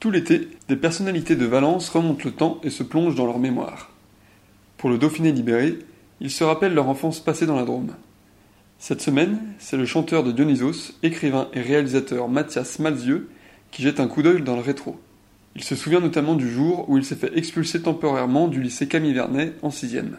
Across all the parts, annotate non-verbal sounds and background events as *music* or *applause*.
Tout l'été, des personnalités de Valence remontent le temps et se plongent dans leur mémoire. Pour le Dauphiné libéré, ils se rappellent leur enfance passée dans la Drôme. Cette semaine, c'est le chanteur de Dionysos, écrivain et réalisateur Mathias Malzieux qui jette un coup d'œil dans le rétro. Il se souvient notamment du jour où il s'est fait expulser temporairement du lycée Camille Vernet en sixième.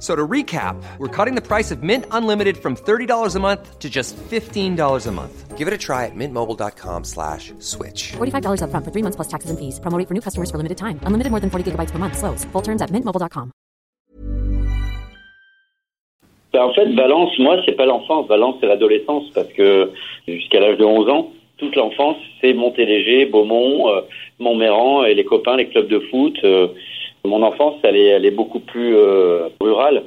So to recap, we're cutting the price of Mint Unlimited from $30 a month to just $15 a month. Give it a try at mintmobile.com slash switch. $45 up front for three months plus taxes and fees. Promo rate for new customers for limited time. Unlimited more than 40 gigabytes per month. Slows. Full terms at mintmobile.com. Ben, en fait, Valence, moi, c'est pas l'enfance. Valence, c'est l'adolescence parce que jusqu'à l'âge de 11 ans, toute l'enfance, c'est Montéléger, Beaumont, euh, Montméran et les copains, les clubs de foot. euh, mon enfance, elle est, beaucoup plus euh, rurale.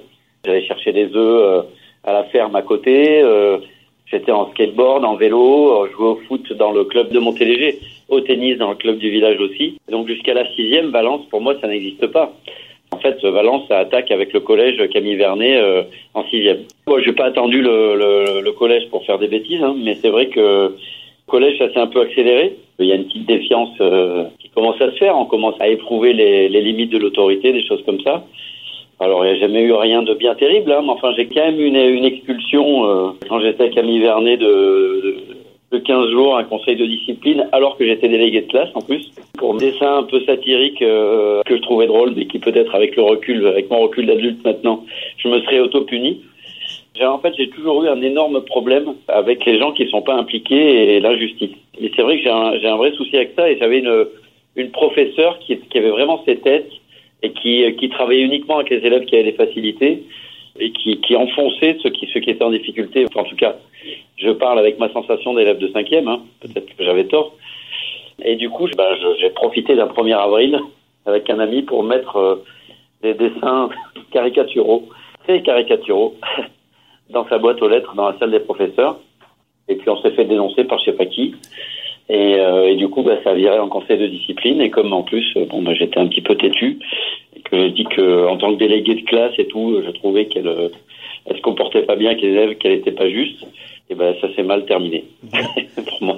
J'allais chercher des œufs euh, à la ferme à côté. euh, J'étais en skateboard, en vélo, jouais au foot dans le club de Montéléger, au tennis dans le club du village aussi. Donc jusqu'à la sixième, Valence, pour moi, ça n'existe pas. En fait, Valence, ça attaque avec le collège Camille Vernet en sixième. Moi, j'ai pas attendu le, collège pour faire des bêtises, hein, mais c'est vrai que le collège, ça s'est un peu accéléré. Il y a une petite défiance commence à se faire. On commence à éprouver les, limites de l'autorité, des choses comme ça. Alors, il n'y a jamais eu rien de bien terrible, hein, mais enfin, j'ai quand même une, une expulsion euh, quand j'étais à Camille Vernet de, de, de 15 jours, un conseil de discipline, alors que j'étais délégué de classe en plus, pour un dessin un peu satirique euh, que je trouvais drôle, mais qui peut-être avec le recul, avec mon recul d'adulte maintenant, je me serais auto-puni. En fait, j'ai toujours eu un énorme problème avec les gens qui ne sont pas impliqués et l'injustice. Et c'est vrai que j'ai un, un vrai souci avec ça et j'avais une, une professeure qui, avait vraiment ses têtes et qui, qui travaillait uniquement avec les élèves qui avaient des facilités et qui, enfonçait ceux qui, étaient en difficulté. En tout cas, je parle avec ma sensation d'élève de cinquième, hein. peut-être que j'avais tort. Et du coup, ben, j'ai profité d'un 1er avril avec un ami pour mettre euh, des dessins caricaturaux, très caricaturaux, *laughs* dans sa boîte aux lettres dans la salle des professeurs. Et puis on s'est fait dénoncer par je sais pas qui. Et, euh, du coup, bah, ça viré en conseil de discipline. Et comme en plus, euh, bon, bah, j'étais un petit peu têtu, et que je dis que en tant que délégué de classe et tout, je trouvais qu'elle euh, elle se comportait pas bien qu'elle était pas juste. Et ben ça s'est mal terminé *laughs* pour moi.